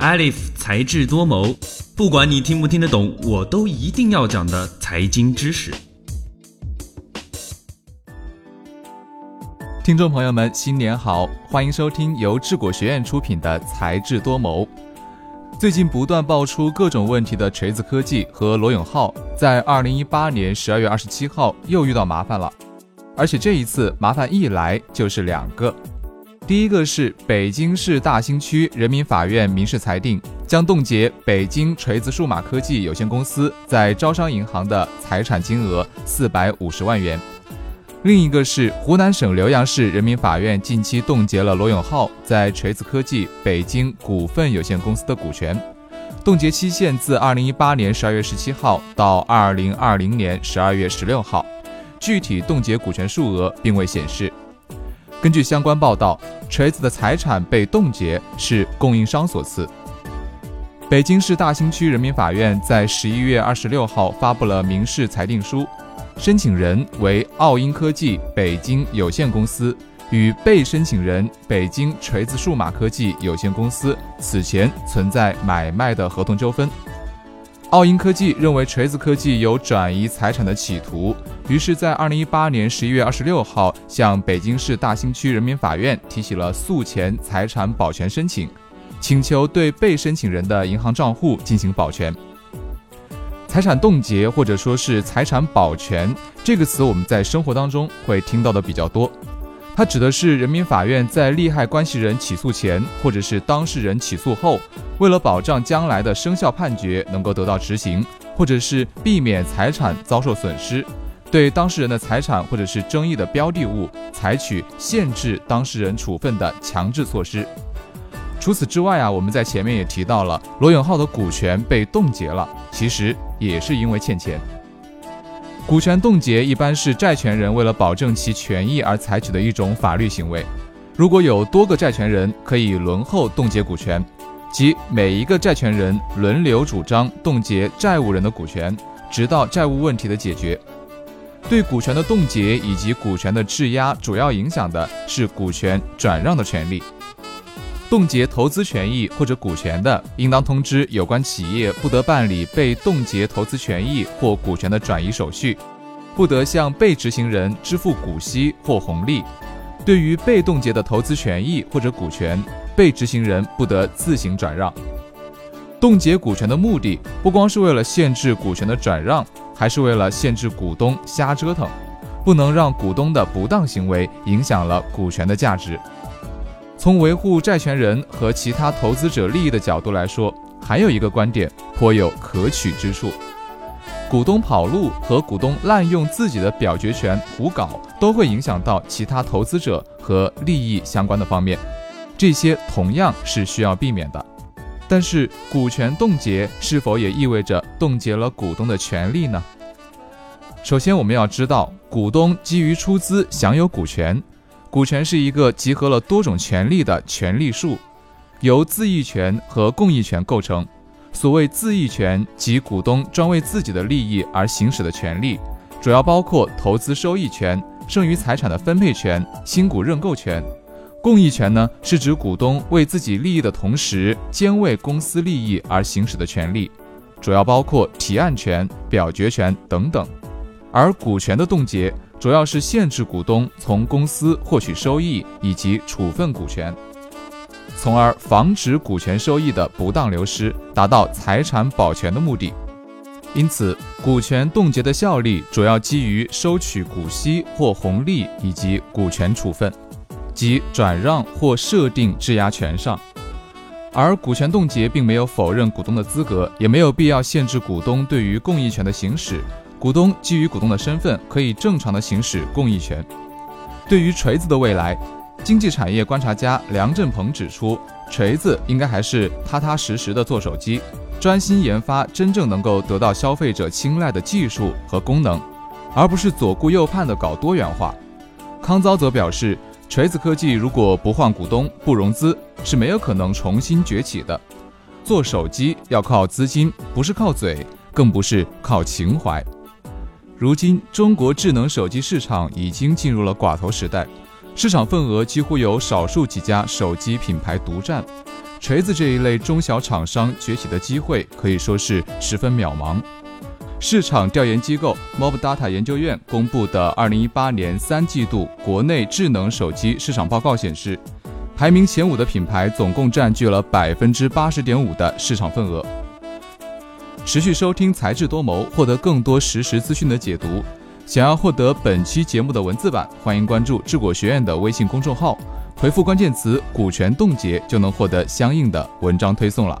Alif 才智多谋，不管你听不听得懂，我都一定要讲的财经知识。听众朋友们，新年好，欢迎收听由智果学院出品的《才智多谋》。最近不断爆出各种问题的锤子科技和罗永浩，在二零一八年十二月二十七号又遇到麻烦了，而且这一次麻烦一来就是两个。第一个是北京市大兴区人民法院民事裁定，将冻结北京锤子数码科技有限公司在招商银行的财产金额四百五十万元。另一个是湖南省浏阳市人民法院近期冻结了罗永浩在锤子科技北京股份有限公司的股权，冻结期限自二零一八年十二月十七号到二零二零年十二月十六号，具体冻结股权数额并未显示。根据相关报道，锤子的财产被冻结是供应商所赐。北京市大兴区人民法院在十一月二十六号发布了民事裁定书。申请人为奥英科技北京有限公司，与被申请人北京锤子数码科技有限公司此前存在买卖的合同纠纷。奥英科技认为锤子科技有转移财产的企图，于是，在二零一八年十一月二十六号向北京市大兴区人民法院提起了诉前财产保全申请，请求对被申请人的银行账户进行保全。财产冻结或者说是财产保全这个词，我们在生活当中会听到的比较多。它指的是人民法院在利害关系人起诉前，或者是当事人起诉后，为了保障将来的生效判决能够得到执行，或者是避免财产遭受损失，对当事人的财产或者是争议的标的物采取限制当事人处分的强制措施。除此之外啊，我们在前面也提到了罗永浩的股权被冻结了，其实也是因为欠钱。股权冻结一般是债权人为了保证其权益而采取的一种法律行为。如果有多个债权人，可以轮候冻结股权，即每一个债权人轮流主张冻结债务人的股权，直到债务问题的解决。对股权的冻结以及股权的质押，主要影响的是股权转让的权利。冻结投资权益或者股权的，应当通知有关企业不得办理被冻结投资权益或股权的转移手续，不得向被执行人支付股息或红利。对于被冻结的投资权益或者股权，被执行人不得自行转让。冻结股权的目的不光是为了限制股权的转让，还是为了限制股东瞎折腾，不能让股东的不当行为影响了股权的价值。从维护债权人和其他投资者利益的角度来说，还有一个观点颇有可取之处：股东跑路和股东滥用自己的表决权胡搞，都会影响到其他投资者和利益相关的方面，这些同样是需要避免的。但是，股权冻结是否也意味着冻结了股东的权利呢？首先，我们要知道，股东基于出资享有股权。股权是一个集合了多种权利的权利数，由自益权和共益权构成。所谓自益权，即股东专为自己的利益而行使的权利，主要包括投资收益权、剩余财产的分配权、新股认购权。共益权呢，是指股东为自己利益的同时，兼为公司利益而行使的权利，主要包括提案权、表决权等等。而股权的冻结。主要是限制股东从公司获取收益以及处分股权，从而防止股权收益的不当流失，达到财产保全的目的。因此，股权冻结的效力主要基于收取股息或红利以及股权处分，即转让或设定质押权上。而股权冻结并没有否认股东的资格，也没有必要限制股东对于共益权的行使。股东基于股东的身份，可以正常的行使共益权。对于锤子的未来，经济产业观察家梁振鹏指出，锤子应该还是踏踏实实的做手机，专心研发真正能够得到消费者青睐的技术和功能，而不是左顾右盼的搞多元化。康糟则表示，锤子科技如果不换股东、不融资，是没有可能重新崛起的。做手机要靠资金，不是靠嘴，更不是靠情怀。如今，中国智能手机市场已经进入了寡头时代，市场份额几乎由少数几家手机品牌独占。锤子这一类中小厂商崛起的机会可以说是十分渺茫。市场调研机构 Mobdata 研究院公布的2018年三季度国内智能手机市场报告显示，排名前五的品牌总共占据了百分之八十点五的市场份额。持续收听才智多谋，获得更多实时资讯的解读。想要获得本期节目的文字版，欢迎关注智果学院的微信公众号，回复关键词“股权冻结”就能获得相应的文章推送了。